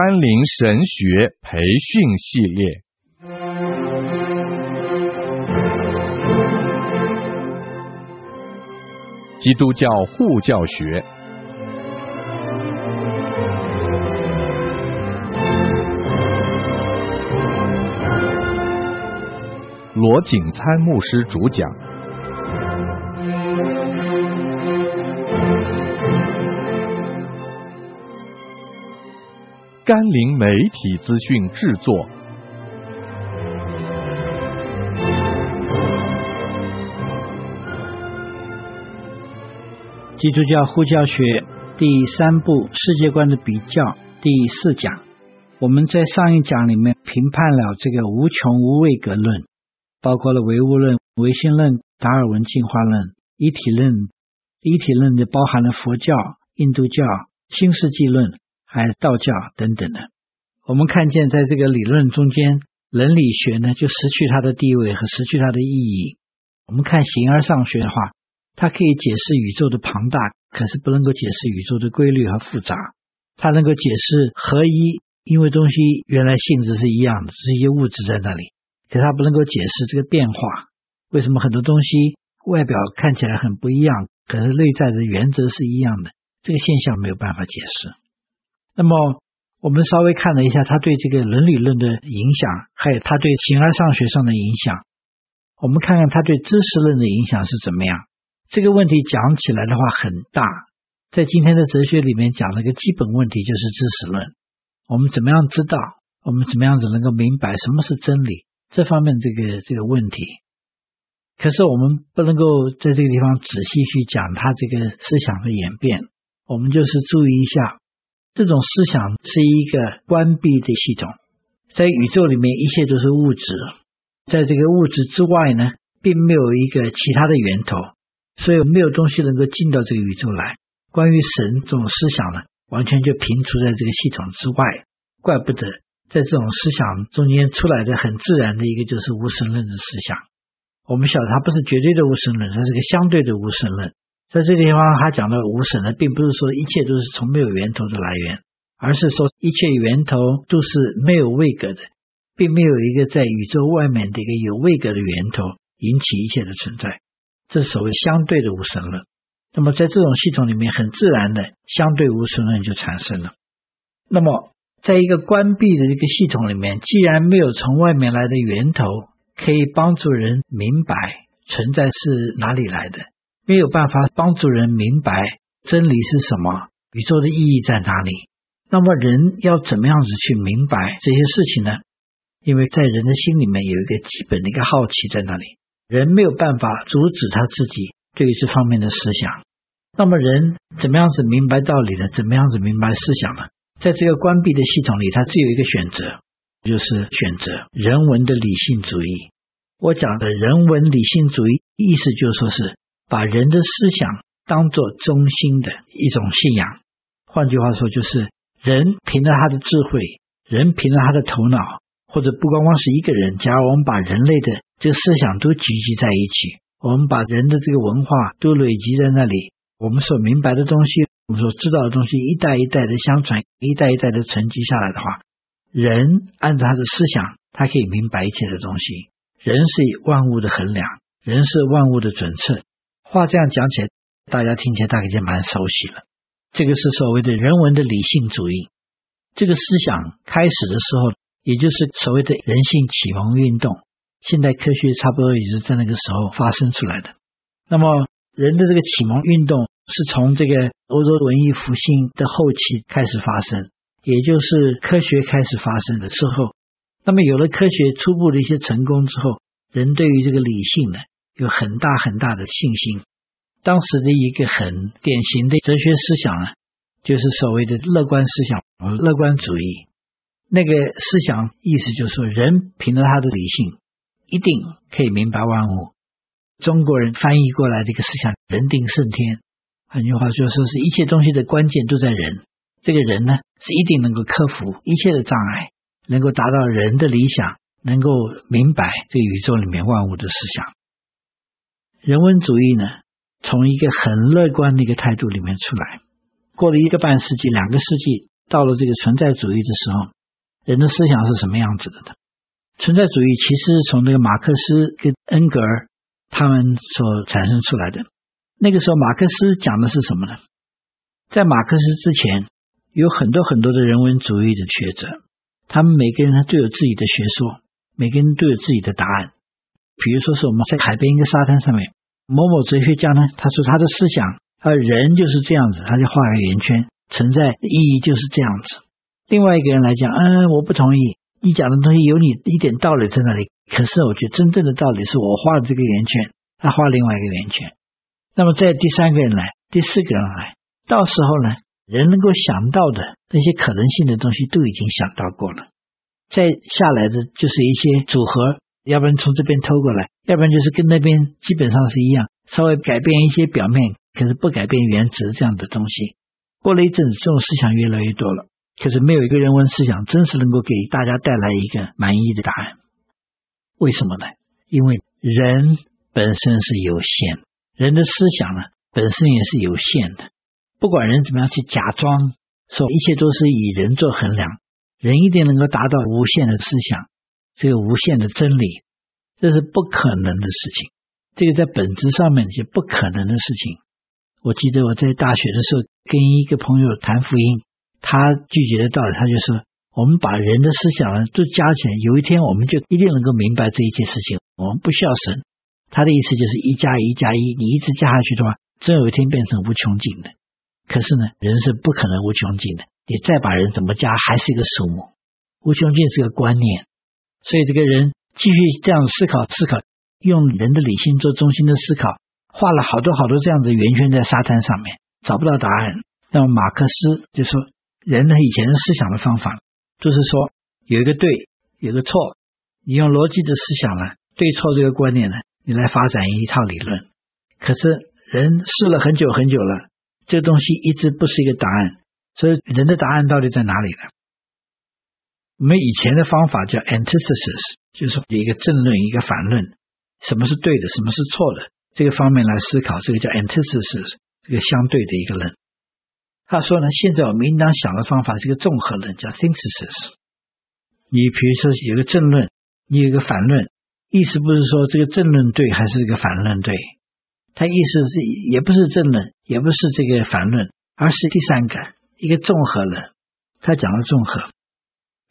甘霖神学培训系列。基督教护教学，罗景参牧师主讲。甘霖媒体资讯制作，基督教呼教学第三部世界观的比较第四讲，我们在上一讲里面评判了这个无穷无位格论，包括了唯物论、唯心论、达尔文进化论、一体论。一体论就包含了佛教、印度教、新世纪论。还有道教等等的，我们看见在这个理论中间，伦理学呢就失去它的地位和失去它的意义。我们看形而上学的话，它可以解释宇宙的庞大，可是不能够解释宇宙的规律和复杂。它能够解释合一，因为东西原来性质是一样的，只是一些物质在那里，可它不能够解释这个变化。为什么很多东西外表看起来很不一样，可是内在的原则是一样的？这个现象没有办法解释。那么，我们稍微看了一下他对这个伦理论的影响，还有他对形而上学上的影响。我们看看他对知识论的影响是怎么样。这个问题讲起来的话很大，在今天的哲学里面讲了一个基本问题，就是知识论。我们怎么样知道？我们怎么样子能够明白什么是真理？这方面这个这个问题。可是我们不能够在这个地方仔细去讲他这个思想的演变。我们就是注意一下。这种思想是一个关闭的系统，在宇宙里面一切都是物质，在这个物质之外呢，并没有一个其他的源头，所以没有东西能够进到这个宇宙来。关于神这种思想呢，完全就平除在这个系统之外。怪不得在这种思想中间出来的很自然的一个就是无神论的思想。我们晓得它不是绝对的无神论，它是个相对的无神论。在这个地方，他讲的无神呢，并不是说一切都是从没有源头的来源，而是说一切源头都是没有位格的，并没有一个在宇宙外面的一个有位格的源头引起一切的存在。这是所谓相对的无神论。那么在这种系统里面，很自然的相对无神论就产生了。那么在一个关闭的一个系统里面，既然没有从外面来的源头可以帮助人明白存在是哪里来的。没有办法帮助人明白真理是什么，宇宙的意义在哪里。那么人要怎么样子去明白这些事情呢？因为在人的心里面有一个基本的一个好奇在那里，人没有办法阻止他自己对于这方面的思想。那么人怎么样子明白道理呢？怎么样子明白思想呢？在这个关闭的系统里，他只有一个选择，就是选择人文的理性主义。我讲的人文理性主义，意思就说是。把人的思想当作中心的一种信仰，换句话说，就是人凭着他的智慧，人凭着他的头脑，或者不光光是一个人。假如我们把人类的这个思想都聚集在一起，我们把人的这个文化都累积在那里，我们所明白的东西，我们所知道的东西，一代一代的相传，一代一代的沉积下来的话，人按照他的思想，他可以明白一切的东西。人是以万物的衡量，人是万物的准则。话这样讲起来，大家听起来大概就蛮熟悉了。这个是所谓的人文的理性主义。这个思想开始的时候，也就是所谓的人性启蒙运动。现代科学差不多也是在那个时候发生出来的。那么，人的这个启蒙运动是从这个欧洲文艺复兴的后期开始发生，也就是科学开始发生的时候。那么，有了科学初步的一些成功之后，人对于这个理性呢，有很大很大的信心。当时的一个很典型的哲学思想啊，就是所谓的乐观思想，乐观主义。那个思想意思就是说，人凭着他的理性，一定可以明白万物。中国人翻译过来的一个思想，人定胜天。换句话说，说是一切东西的关键都在人。这个人呢，是一定能够克服一切的障碍，能够达到人的理想，能够明白这宇宙里面万物的思想。人文主义呢，从一个很乐观的一个态度里面出来，过了一个半世纪、两个世纪，到了这个存在主义的时候，人的思想是什么样子的呢？存在主义其实是从那个马克思跟恩格尔他们所产生出来的。那个时候，马克思讲的是什么呢？在马克思之前，有很多很多的人文主义的学者，他们每个人都有自己的学说，每个人都有自己的答案。比如说，是我们在海边一个沙滩上面，某某哲学家呢，他说他的思想，他人就是这样子，他就画个圆圈，存在意义就是这样子。另外一个人来讲，嗯，我不同意。你讲的东西有你一点道理在那里，可是我觉得真正的道理是我画的这个圆圈，他画另外一个圆圈。那么在第三个人来，第四个人来，到时候呢，人能够想到的那些可能性的东西都已经想到过了。再下来的就是一些组合，要不然从这边偷过来，要不然就是跟那边基本上是一样，稍微改变一些表面，可是不改变原则这样的东西。过了一阵子，这种思想越来越多了。可是没有一个人文思想真是能够给大家带来一个满意的答案，为什么呢？因为人本身是有限，人的思想呢本身也是有限的。不管人怎么样去假装说一切都是以人做衡量，人一定能够达到无限的思想，这个无限的真理，这是不可能的事情。这个在本质上面是不可能的事情。我记得我在大学的时候跟一个朋友谈福音。他拒绝的道理，他就说：“我们把人的思想都加起来，有一天我们就一定能够明白这一件事情。我们不需要神。”他的意思就是一加一加一，你一直加下去的话，总有一天变成无穷尽的。可是呢，人是不可能无穷尽的。你再把人怎么加，还是一个数目。无穷尽是个观念，所以这个人继续这样思考思考，用人的理性做中心的思考，画了好多好多这样子圆圈在沙滩上面，找不到答案。那么马克思就说。人的，以前的思想的方法，就是说有一个对，有个错，你用逻辑的思想呢，对错这个观念呢，你来发展一套理论。可是人试了很久很久了，这个东西一直不是一个答案。所以人的答案到底在哪里呢？我们以前的方法叫 antithesis，就是有一个正论，一个反论，什么是对的，什么是错的，这个方面来思考，这个叫 antithesis，这个相对的一个论。他说呢，现在我们应当想的方法是一个综合论，叫 synthesis。你比如说有个正论，你有个反论，意思不是说这个正论对还是这个反论对，他意思是也不是正论，也不是这个反论，而是第三个一个综合论。他讲了综合，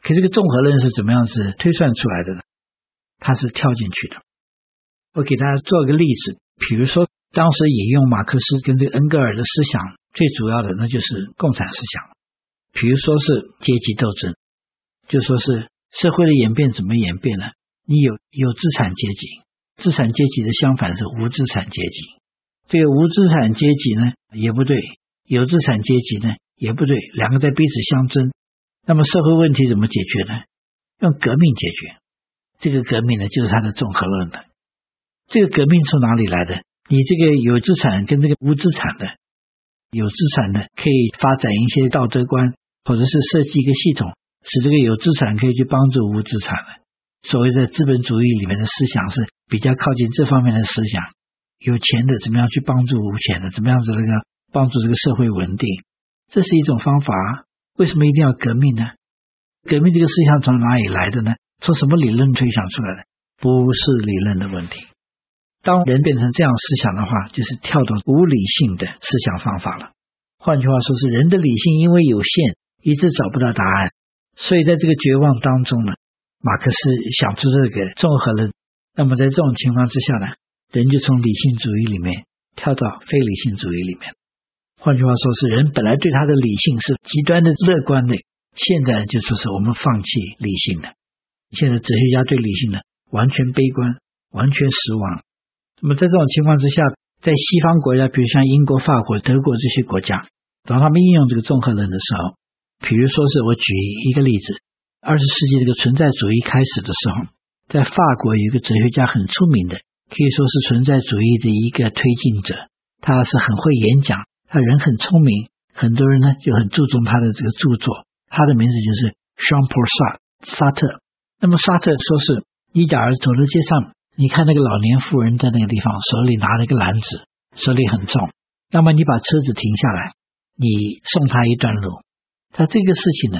可这个综合论是怎么样子推算出来的呢？他是跳进去的。我给大家做个例子，比如说当时引用马克思跟这个恩格尔的思想。最主要的那就是共产思想，比如说是阶级斗争，就说是社会的演变怎么演变呢？你有有资产阶级，资产阶级的相反是无资产阶级，这个无资产阶级呢也不对，有资产阶级呢也不对，两个在彼此相争。那么社会问题怎么解决呢？用革命解决。这个革命呢就是它的综合论的。这个革命从哪里来的？你这个有资产跟这个无资产的。有资产的可以发展一些道德观，或者是设计一个系统，使这个有资产可以去帮助无资产的。所谓的资本主义里面的思想是比较靠近这方面的思想。有钱的怎么样去帮助无钱的？怎么样子那个帮助这个社会稳定？这是一种方法。为什么一定要革命呢？革命这个思想从哪里来的呢？从什么理论推想出来的？不是理论的问题。当人变成这样思想的话，就是跳到无理性的思想方法了。换句话说，是人的理性因为有限，一直找不到答案，所以在这个绝望当中呢，马克思想出这个综合论。那么在这种情况之下呢，人就从理性主义里面跳到非理性主义里面。换句话说，是人本来对他的理性是极端的乐观的，现在就说是我们放弃理性的。现在哲学家对理性的完全悲观，完全失望。那么在这种情况之下，在西方国家，比如像英国、法国、德国这些国家，当他们应用这个综合论的时候，比如说是我举一个例子，二十世纪这个存在主义开始的时候，在法国有一个哲学家很出名的，可以说是存在主义的一个推进者，他是很会演讲，他人很聪明，很多人呢就很注重他的这个著作，他的名字就是尚普尔萨沙特。那么沙特说是，你假如走在街上。你看那个老年妇人在那个地方，手里拿了一个篮子，手里很重。那么你把车子停下来，你送他一段路，他这个事情呢，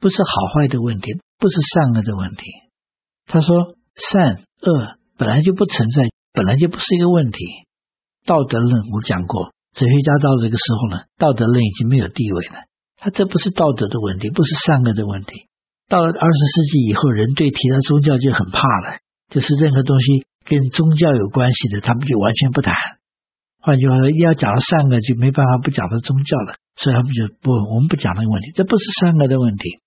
不是好坏的问题，不是善恶的问题。他说善恶本来就不存在，本来就不是一个问题。道德论我讲过，哲学家到这个时候呢，道德论已经没有地位了。他这不是道德的问题，不是善恶的问题。到了二十世纪以后，人对提到宗教就很怕了，就是任何东西跟宗教有关系的，他们就完全不谈。换句话说，要讲到善恶，就没办法不讲到宗教了。所以他们就不，我们不讲那个问题，这不是善恶的问题。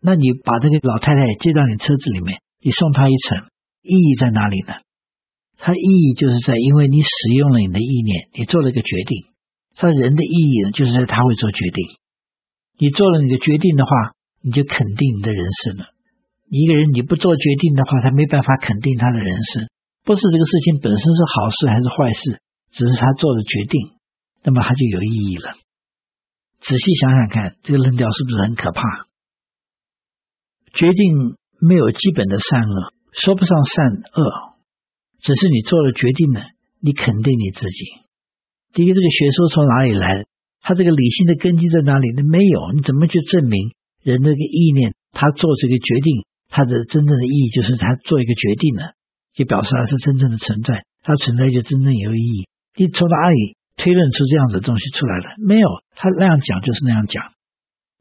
那你把这个老太太接到你车子里面，你送她一程，意义在哪里呢？它意义就是在，因为你使用了你的意念，你做了一个决定。他人的意义呢，就是他会做决定。你做了你的决定的话，你就肯定你的人生了。一个人你不做决定的话，他没办法肯定他的人生。不是这个事情本身是好事还是坏事，只是他做的决定，那么他就有意义了。仔细想想看，这个论调是不是很可怕？决定没有基本的善恶，说不上善恶，只是你做了决定呢，你肯定你自己。第一个，这个学说从哪里来？他这个理性的根基在哪里？那没有，你怎么去证明人这个意念？他做这个决定，他的真正的意义就是他做一个决定呢，就表示他是真正的存在，他存在就真正有意义。你从哪里推论出这样子的东西出来了？没有，他那样讲就是那样讲。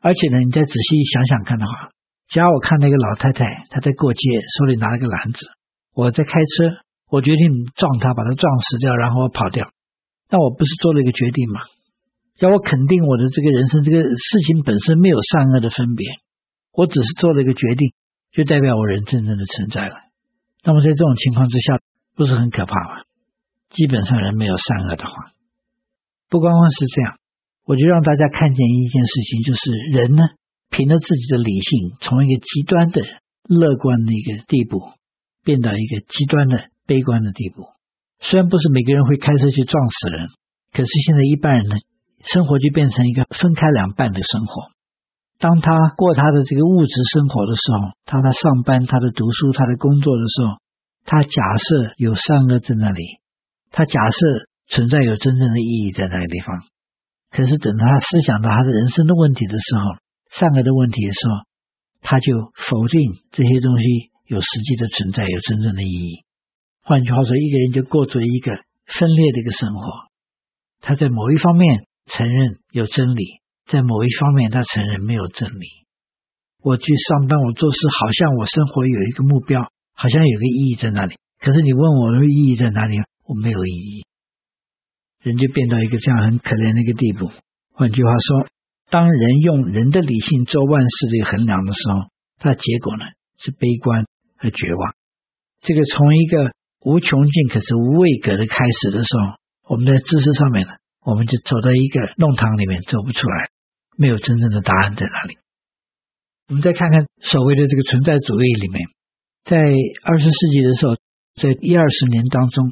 而且呢，你再仔细想想看的话，假如我看那个老太太，她在过街，手里拿了个篮子，我在开车，我决定撞他，把他撞死掉，然后我跑掉，那我不是做了一个决定吗？要我肯定我的这个人生，这个事情本身没有善恶的分别，我只是做了一个决定，就代表我人真正的存在了。那么在这种情况之下，不是很可怕吗？基本上人没有善恶的话，不光光是这样，我就让大家看见一件事情，就是人呢，凭着自己的理性，从一个极端的乐观的一个地步，变到一个极端的悲观的地步。虽然不是每个人会开车去撞死人，可是现在一般人呢。生活就变成一个分开两半的生活。当他过他的这个物质生活的时候，他的上班、他的读书、他的工作的时候，他假设有善恶在那里，他假设存在有真正的意义在那个地方。可是等他思想到他的人生的问题的时候，善恶的问题的时候，他就否定这些东西有实际的存在，有真正的意义。换句话说，一个人就过着一个分裂的一个生活。他在某一方面。承认有真理，在某一方面他承认没有真理。我去上班，我做事，好像我生活有一个目标，好像有个意义在那里。可是你问我的意义在哪里，我没有意义。人就变到一个这样很可怜的一个地步。换句话说，当人用人的理性做万事的衡量的时候，他结果呢是悲观和绝望。这个从一个无穷尽可是无位格的开始的时候，我们在知识上面呢。我们就走到一个弄堂里面，走不出来，没有真正的答案在哪里。我们再看看所谓的这个存在主义里面，在二十世纪的时候，在一二十年当中，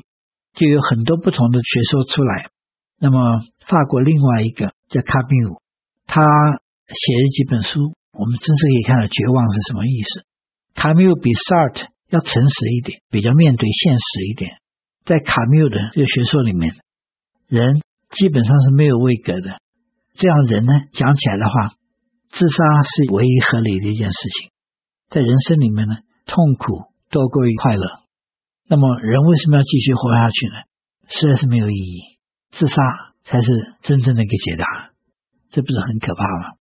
就有很多不同的学说出来。那么，法国另外一个叫卡缪姆，他写了几本书，我们真是可以看到绝望是什么意思。卡缪姆比萨特要诚实一点，比较面对现实一点。在卡缪的这个学说里面，人。基本上是没有位格的，这样人呢，讲起来的话，自杀是唯一合理的一件事情。在人生里面呢，痛苦多过于快乐。那么人为什么要继续活下去呢？实在是没有意义，自杀才是真正的一个解答。这不是很可怕吗？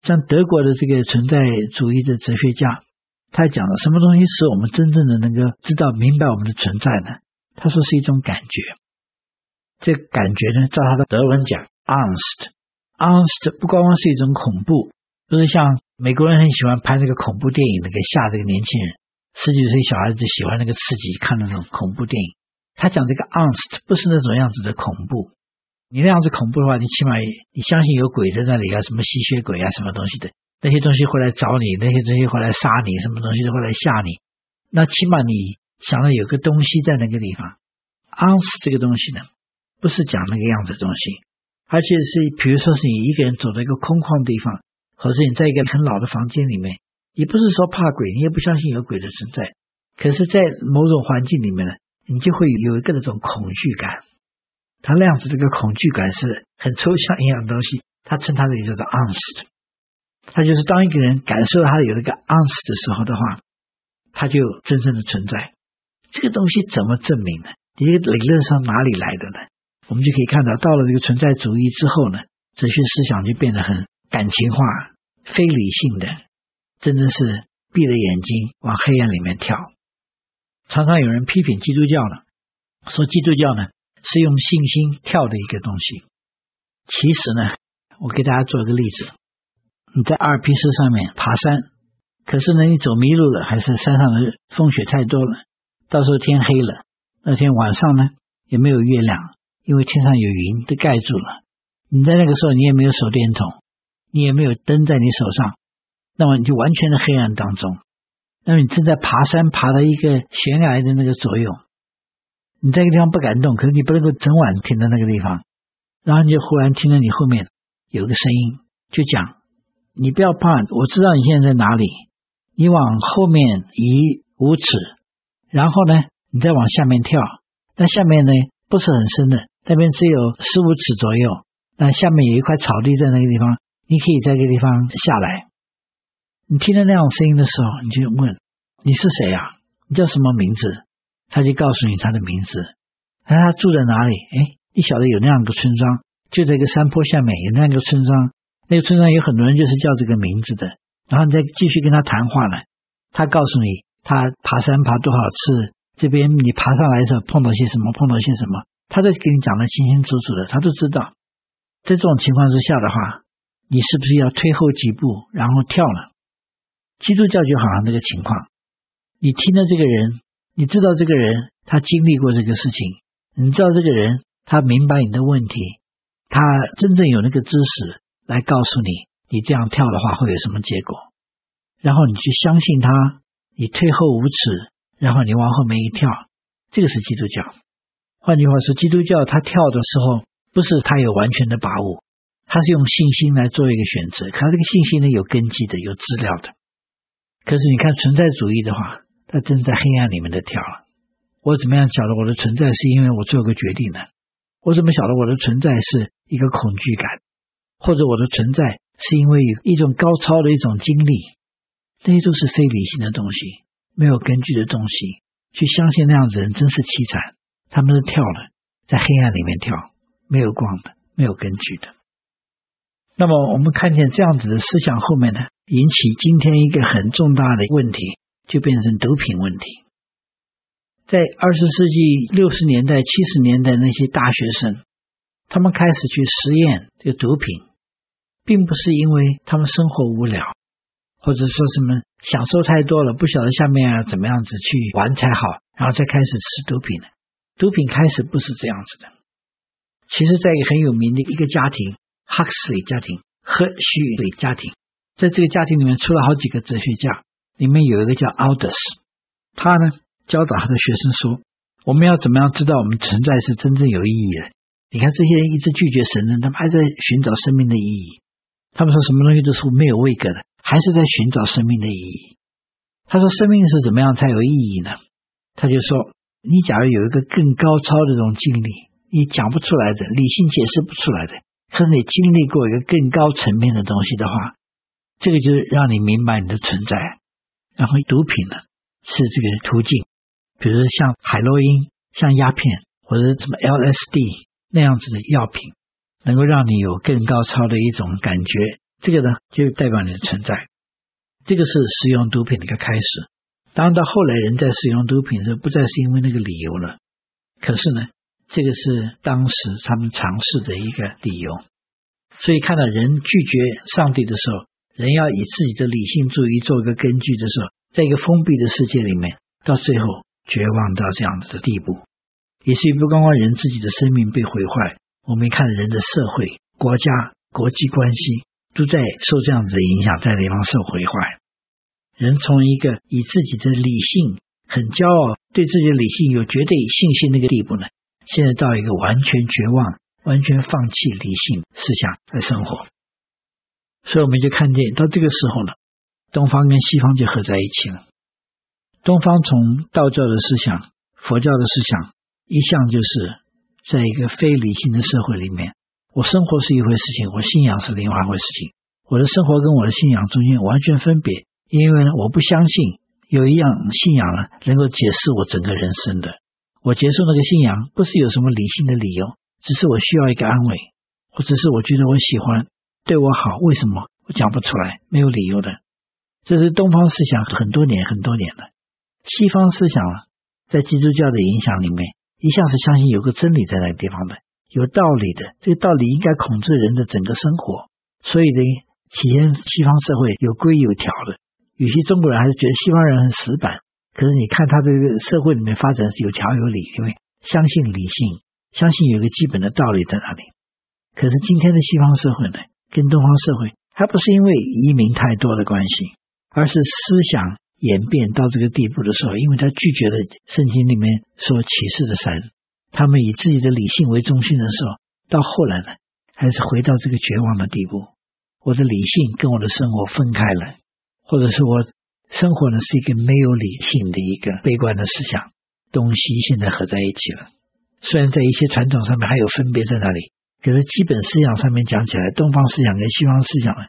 像德国的这个存在主义的哲学家，他讲了什么东西使我们真正的能够知道明白我们的存在呢？他说是一种感觉。这感觉呢，照他的德文讲，Angst，Angst 不光光是一种恐怖，不是像美国人很喜欢拍那个恐怖电影，那个吓这个年轻人，十几岁小孩子喜欢那个刺激，看那种恐怖电影。他讲这个 Angst 不是那种样子的恐怖，你那样子恐怖的话，你起码你相信有鬼在那里啊，什么吸血鬼啊，什么东西的，那些东西会来找你，那些东西会来杀你，什么东西都会来吓你。那起码你想到有个东西在那个地方暗示这个东西呢？不是讲那个样子的东西，而且是比如说是你一个人走在一个空旷的地方，或者你在一个很老的房间里面，你不是说怕鬼，你也不相信有鬼的存在，可是，在某种环境里面呢，你就会有一个那种恐惧感。他那样子这个恐惧感是很抽象一样东西，他称它的也叫做 angst。它就是当一个人感受到他有那个 ounce 的时候的话，他就真正的存在。这个东西怎么证明呢？你这个理论上哪里来的呢？我们就可以看到，到了这个存在主义之后呢，哲学思想就变得很感情化、非理性的，真的是闭着眼睛往黑暗里面跳。常常有人批评基督教呢，说基督教呢是用信心跳的一个东西。其实呢，我给大家做一个例子：你在阿尔卑斯上面爬山，可是呢，你走迷路了，还是山上的风雪太多了。到时候天黑了，那天晚上呢也没有月亮，因为天上有云都盖住了。你在那个时候，你也没有手电筒，你也没有灯在你手上，那么你就完全的黑暗当中。那么你正在爬山，爬到一个悬崖的那个左右，你在一个地方不敢动，可是你不能够整晚停在那个地方。然后你就忽然听到你后面有个声音，就讲：“你不要怕，我知道你现在在哪里，你往后面移五尺。”然后呢，你再往下面跳，那下面呢不是很深的，那边只有十五尺左右。那下面有一块草地在那个地方，你可以在这个地方下来。你听到那种声音的时候，你就问：你是谁呀？你叫什么名字？他就告诉你他的名字。那他住在哪里？哎，你晓得有那样一个村庄，就在一个山坡下面有那样一个村庄。那个村庄有很多人就是叫这个名字的。然后你再继续跟他谈话呢，他告诉你。他爬山爬多少次？这边你爬上来的时候碰到些什么？碰到些什么？他都给你讲得清清楚楚的，他都知道。在这种情况之下的话，你是不是要退后几步，然后跳了？基督教就好像这个情况，你听到这个人，你知道这个人他经历过这个事情，你知道这个人他明白你的问题，他真正有那个知识来告诉你，你这样跳的话会有什么结果，然后你去相信他。你退后五尺，然后你往后面一跳，这个是基督教。换句话说，基督教他跳的时候，不是他有完全的把握，他是用信心来做一个选择。他这个信心呢，有根基的，有资料的。可是你看存在主义的话，他正在黑暗里面的跳了。我怎么样晓得我的存在是因为我做个决定呢？我怎么晓得我的存在是一个恐惧感，或者我的存在是因为有一种高超的一种经历？这些都是非理性的东西，没有根据的东西，去相信那样子的人真是凄惨。他们是跳了，在黑暗里面跳，没有光的，没有根据的。那么我们看见这样子的思想后面呢，引起今天一个很重大的问题，就变成毒品问题。在二十世纪六十年代、七十年代那些大学生，他们开始去实验这个毒品，并不是因为他们生活无聊。或者说什么享受太多了，不晓得下面要怎么样子去玩才好，然后再开始吃毒品的？毒品开始不是这样子的。其实，在一个很有名的一个家庭——哈克斯里家庭、赫胥里家庭，在这个家庭里面出了好几个哲学家，里面有一个叫奥德斯，他呢教导他的学生说：“我们要怎么样知道我们存在是真正有意义的？你看这些人一直拒绝神呢，他们还在寻找生命的意义。他们说什么东西都是没有位格的。”还是在寻找生命的意义。他说：“生命是怎么样才有意义呢？”他就说：“你假如有一个更高超的这种经历，你讲不出来的，理性解释不出来的，可是你经历过一个更高层面的东西的话，这个就是让你明白你的存在。然后毒品呢，是这个途径，比如像海洛因、像鸦片或者什么 LSD 那样子的药品，能够让你有更高超的一种感觉。”这个呢，就代表你的存在。这个是使用毒品的一个开始。当，到后来人在使用毒品的时候，不再是因为那个理由了。可是呢，这个是当时他们尝试的一个理由。所以，看到人拒绝上帝的时候，人要以自己的理性主义做一个根据的时候，在一个封闭的世界里面，到最后绝望到这样子的地步，也是不光光人自己的生命被毁坏，我们看人的社会、国家、国际关系。都在受这样子的影响，在地方受毁坏。人从一个以自己的理性很骄傲，对自己的理性有绝对信心那个地步呢，现在到一个完全绝望、完全放弃理性思想的生活。所以我们就看见，到这个时候呢，东方跟西方就合在一起了。东方从道教的思想、佛教的思想，一向就是在一个非理性的社会里面。我生活是一回事情，我信仰是另外一回事情。我的生活跟我的信仰中间完全分别，因为呢，我不相信有一样信仰呢能够解释我整个人生的。我接受那个信仰不是有什么理性的理由，只是我需要一个安慰，或者是我觉得我喜欢，对我好，为什么我讲不出来？没有理由的。这是东方思想很多年很多年了，西方思想在基督教的影响里面，一向是相信有个真理在那个地方的，有道理的，这个道理应该控制人的整个生活。所以呢，体现西方社会有规有条的，有些中国人还是觉得西方人很死板。可是你看他这个社会里面发展是有条有理，因为相信理性，相信有个基本的道理在那里。可是今天的西方社会呢，跟东方社会还不是因为移民太多的关系，而是思想演变到这个地步的时候，因为他拒绝了圣经里面所启示的神，他们以自己的理性为中心的时候，到后来呢，还是回到这个绝望的地步。我的理性跟我的生活分开了，或者是我生活呢是一个没有理性的一个悲观的思想，东西现在合在一起了。虽然在一些传统上面还有分别在那里，可是基本思想上面讲起来，东方思想跟西方思想呢，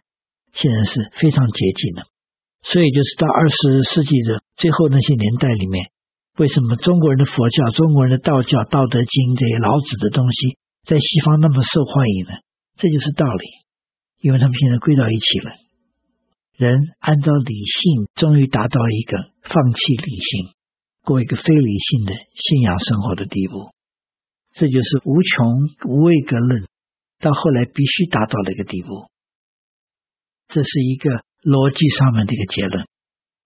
现在是非常接近的。所以就是到二十世纪的最后那些年代里面，为什么中国人的佛教、中国人的道教、道德经这些老子的东西，在西方那么受欢迎呢？这就是道理，因为他们现在归到一起了。人按照理性，终于达到一个放弃理性，过一个非理性的信仰生活的地步。这就是无穷无畏格论，到后来必须达到的一个地步。这是一个逻辑上面的一个结论，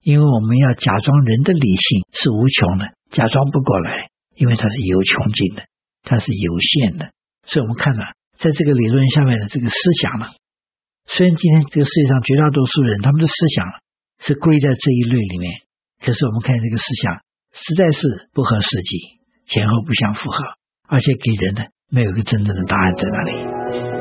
因为我们要假装人的理性是无穷的，假装不过来，因为它是有穷尽的，它是有限的。所以我们看了。在这个理论下面的这个思想呢，虽然今天这个世界上绝大多数人他们的思想是归在这一类里面，可是我们看这个思想实在是不合实际，前后不相符合，而且给人呢没有一个真正的答案在那里。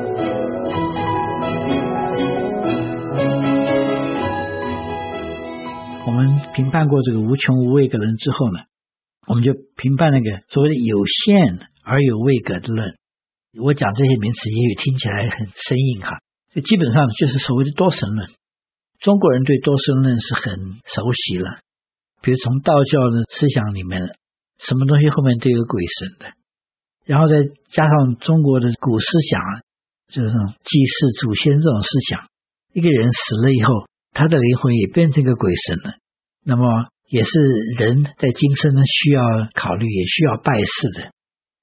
们评判过这个无穷无畏格论之后呢，我们就评判那个所谓的有限而有位格的论。我讲这些名词，也许听起来很生硬哈。这基本上就是所谓的多神论。中国人对多神论是很熟悉了，比如从道教的思想里面，什么东西后面都有鬼神的。然后再加上中国的古思想，就是这种祭祀祖先这种思想，一个人死了以后，他的灵魂也变成一个鬼神了。那么也是人在今生呢需要考虑，也需要拜祀的。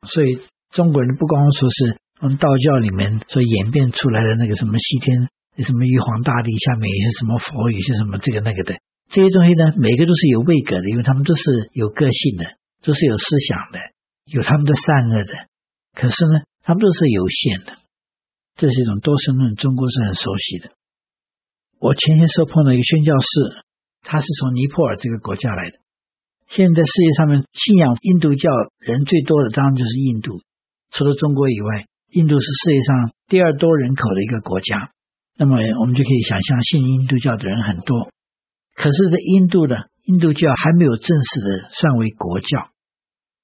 所以。中国人不光说是从道教里面所演变出来的那个什么西天，什么玉皇大帝下面有些什么佛，有些什么这个那个的这些东西呢，每个都是有位格的，因为他们都是有个性的，都是有思想的，有他们的善恶的。可是呢，他们都是有限的。这是一种多神论，中国是很熟悉的。我前些时候碰到一个宣教士，他是从尼泊尔这个国家来的。现在世界上面信仰印度教人最多的，当然就是印度。除了中国以外，印度是世界上第二多人口的一个国家。那么我们就可以想象，信印度教的人很多。可是，在印度呢印度教还没有正式的算为国教。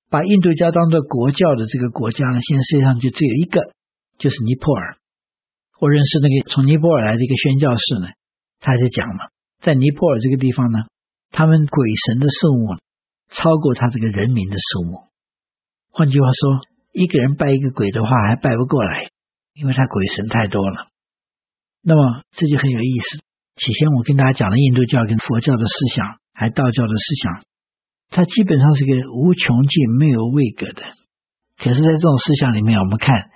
把印度教当做国教的这个国家呢，现在世界上就只有一个，就是尼泊尔。我认识那个从尼泊尔来的一个宣教士呢，他就讲了，在尼泊尔这个地方呢，他们鬼神的数目超过他这个人民的数目。换句话说。一个人拜一个鬼的话，还拜不过来，因为他鬼神太多了。那么这就很有意思。起先我跟大家讲了印度教跟佛教的思想，还道教的思想，它基本上是个无穷尽、没有位格的。可是，在这种思想里面，我们看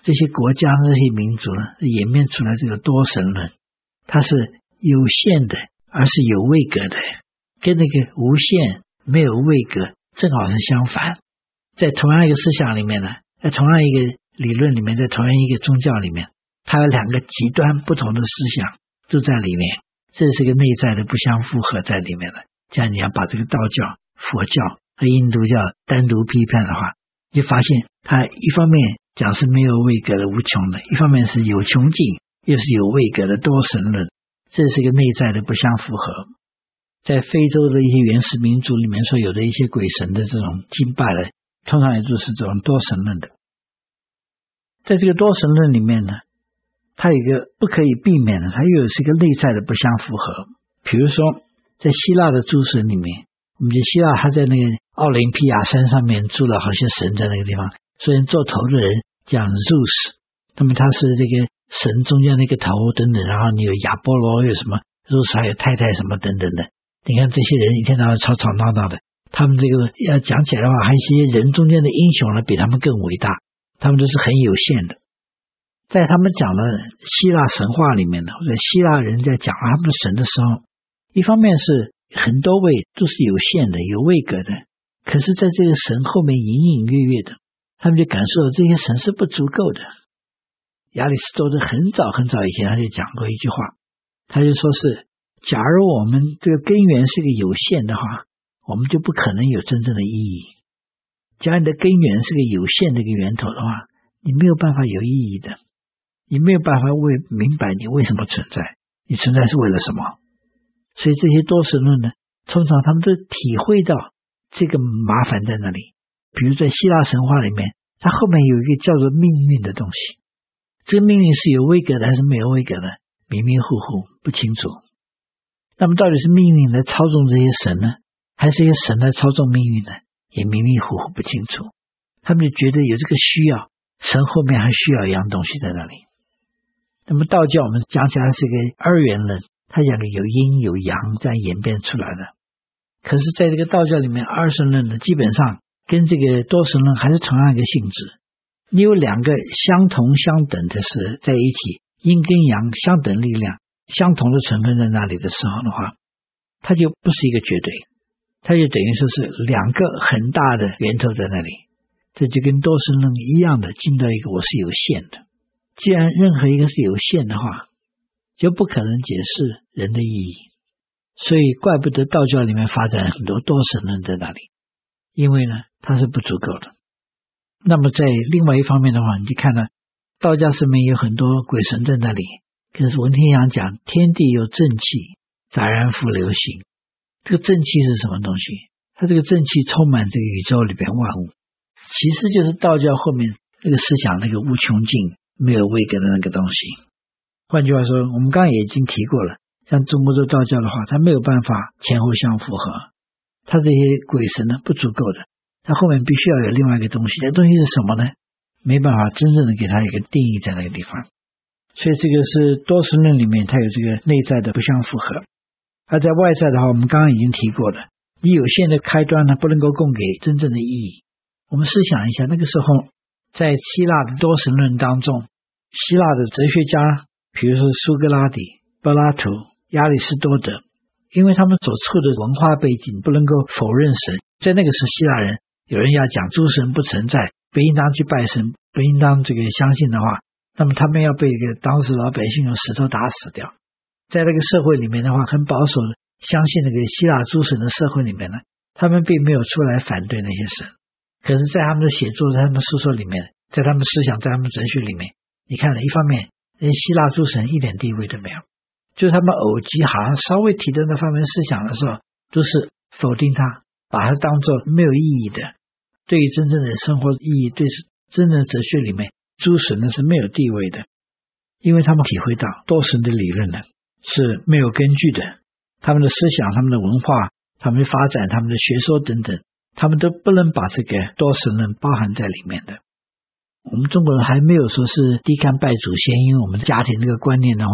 这些国家、这些民族呢，演变出来这个多神论，它是有限的，而是有位格的，跟那个无限没有位格正好是相反。在同样一个思想里面呢，在同样一个理论里面，在同样一个宗教里面，它有两个极端不同的思想都在里面，这是个内在的不相符合在里面的。这样你要把这个道教、佛教和印度教单独批判的话，就发现它一方面讲是没有位格的无穷的，一方面是有穷尽又是有位格的多神论，这是一个内在的不相符合。在非洲的一些原始民族里面，所有的一些鬼神的这种敬拜的。通常也就是这种多神论的，在这个多神论里面呢，它有一个不可以避免的，它又是一个内在的不相符合。比如说，在希腊的诸神里面，我们就希腊他在那个奥林匹亚山上面住了好些神在那个地方，所以做头的人叫 Zeus，那么他是这个神中间那个头等等，然后你有亚波罗，有什么 Zeus 还有太太什么等等的。你看这些人一天到晚吵吵闹闹的，他们这个要讲起来的话，还有一些人中间的英雄呢，比他们更伟大，他们都是很有限的。在他们讲的希腊神话里面呢，或者希腊人在讲他们的神的时候，一方面是很多位都是有限的、有位格的，可是在这个神后面隐隐约约的，他们就感受到这些神是不足够的。亚里士多德很早很早以前他就讲过一句话，他就说是。假如我们这个根源是个有限的话，我们就不可能有真正的意义。假如你的根源是个有限的一个源头的话，你没有办法有意义的，你没有办法为明白你为什么存在，你存在是为了什么？所以这些多神论呢，通常他们都体会到这个麻烦在哪里。比如在希腊神话里面，它后面有一个叫做命运的东西，这个命运是有威格的还是没有威格的？迷迷糊糊，不清楚。那么到底是命运来操纵这些神呢，还是由神来操纵命运呢？也迷迷糊糊不清楚。他们就觉得有这个需要，神后面还需要一样东西在那里。那么道教我们讲起来是一个二元论，它讲的有阴有阳这样演变出来的。可是在这个道教里面，二神论呢，基本上跟这个多神论还是同样一个性质。你有两个相同相等的是在一起，阴跟阳相等力量。相同的成分在那里的时候的话，它就不是一个绝对，它就等于说是两个很大的源头在那里，这就跟多神论一样的，进到一个我是有限的。既然任何一个是有限的话，就不可能解释人的意义，所以怪不得道教里面发展很多多神论在那里，因为呢它是不足够的。那么在另外一方面的话，你就看到道家上面有很多鬼神在那里。可是文天祥讲，天地有正气，杂然复流行。这个正气是什么东西？它这个正气充满这个宇宙里边万物，其实就是道教后面那个思想，那个无穷尽、没有位格的那个东西。换句话说，我们刚刚也已经提过了，像中国这道教的话，它没有办法前后相符合，它这些鬼神呢不足够的，它后面必须要有另外一个东西。这东西是什么呢？没办法真正的给它一个定义在那个地方。所以这个是多神论里面，它有这个内在的不相符合；而在外在的话，我们刚刚已经提过了，你有限的开端呢，不能够供给真正的意义。我们试想一下，那个时候在希腊的多神论当中，希腊的哲学家，比如说苏格拉底、柏拉图、亚里士多德，因为他们所处的文化背景不能够否认神，在那个时候，希腊人有人要讲诸神不存在，不应当去拜神，不应当这个相信的话。那么他们要被一个当时老百姓用石头打死掉，在那个社会里面的话，很保守，相信那个希腊诸神的社会里面呢，他们并没有出来反对那些神。可是，在他们的写作、在他们书说里面，在他们思想、在他们哲学里面，你看了一方面，那希腊诸神一点地位都没有，就是他们偶机好像稍微提到那方面思想的时候，都是否定他，把它当做没有意义的。对于真正的生活意义，对真正的哲学里面。诸神呢是没有地位的，因为他们体会到多神的理论呢是没有根据的，他们的思想、他们的文化、他们的发展、他们的学说等等，他们都不能把这个多神论包含在里面的。我们中国人还没有说是低看拜祖先，因为我们家庭这个观念的话，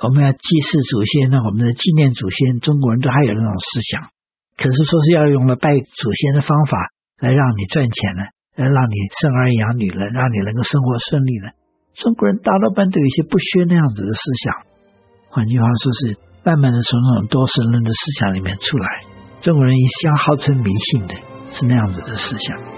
我们要祭祀祖先，那我们的纪念祖先，中国人都还有那种思想。可是说是要用了拜祖先的方法来让你赚钱呢？来让你生儿养女了，让你能够生活顺利呢。中国人大多半都有一些不屑那样子的思想，换句话说是慢慢的从那种多神论的思想里面出来。中国人一向号称迷信的，是那样子的思想。